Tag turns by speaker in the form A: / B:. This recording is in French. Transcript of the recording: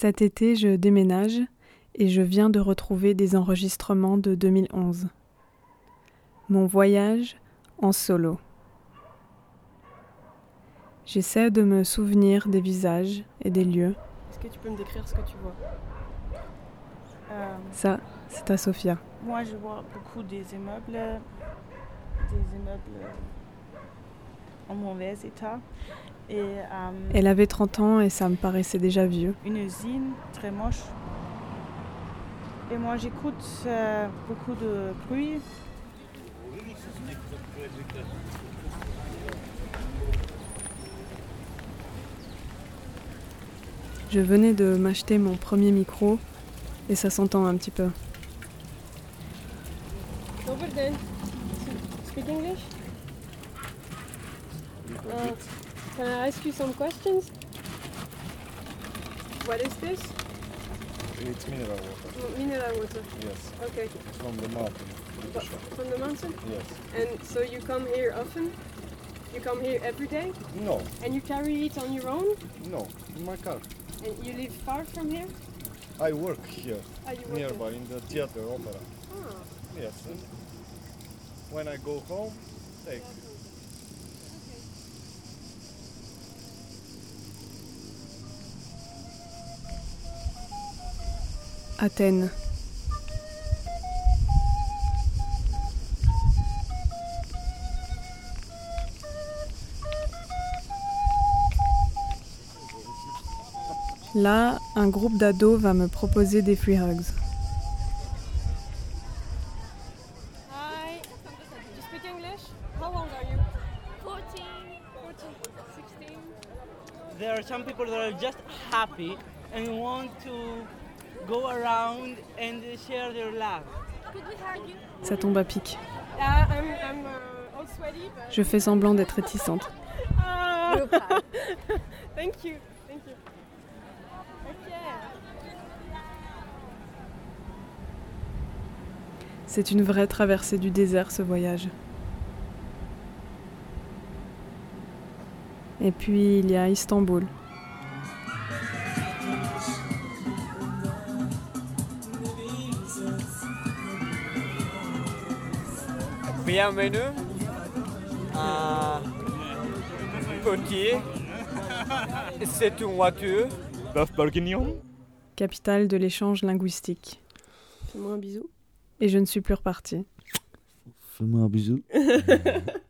A: Cet été, je déménage et je viens de retrouver des enregistrements de 2011. Mon voyage en solo. J'essaie de me souvenir des visages et des lieux.
B: Est-ce que tu peux me décrire ce que tu vois?
A: Euh, Ça, c'est à Sofia.
B: Moi, je vois beaucoup des immeubles, des immeubles en mauvais état. Et, euh,
A: Elle avait 30 ans et ça me paraissait déjà vieux.
B: Une usine très moche. Et moi, j'écoute euh, beaucoup de bruit.
A: Je venais de m'acheter mon premier micro et ça s'entend un petit peu.
C: Speak English? Uh, can I ask you some questions? What is this?
D: It's mineral water.
C: Mineral water.
D: Yes.
C: Okay.
D: It's from the mountain.
C: From the mountain?
D: Yes.
C: And so you come here often? You come here every day?
D: No.
C: And you carry it on your own?
D: No. In my car.
C: And you live far from here?
D: I work here.
C: Ah, you
D: nearby in the theater opera.
C: Ah.
D: Yes. And when I go home, take.
A: Athènes. Là, un groupe d'ados va me proposer des free hugs.
C: Hi. You speak English? How old are you? 14. 14. 16.
E: There are some people that are just happy and want to go around and share their love.
A: Ça tombe à pic.
C: Uh, I'm, I'm uh, all sweaty, but...
A: Je fais semblant d'être réticente.
C: Ah. Thank you. Thank you. Okay.
A: C'est une vraie traversée du désert ce voyage. Et puis il y a Istanbul.
F: Bienvenue à Poitiers. C'est une voiture.
D: Bœuf bourguignon
A: Capitale de l'échange linguistique.
C: Fais-moi un bisou.
A: Et je ne suis plus repartie.
G: Fais-moi un bisou.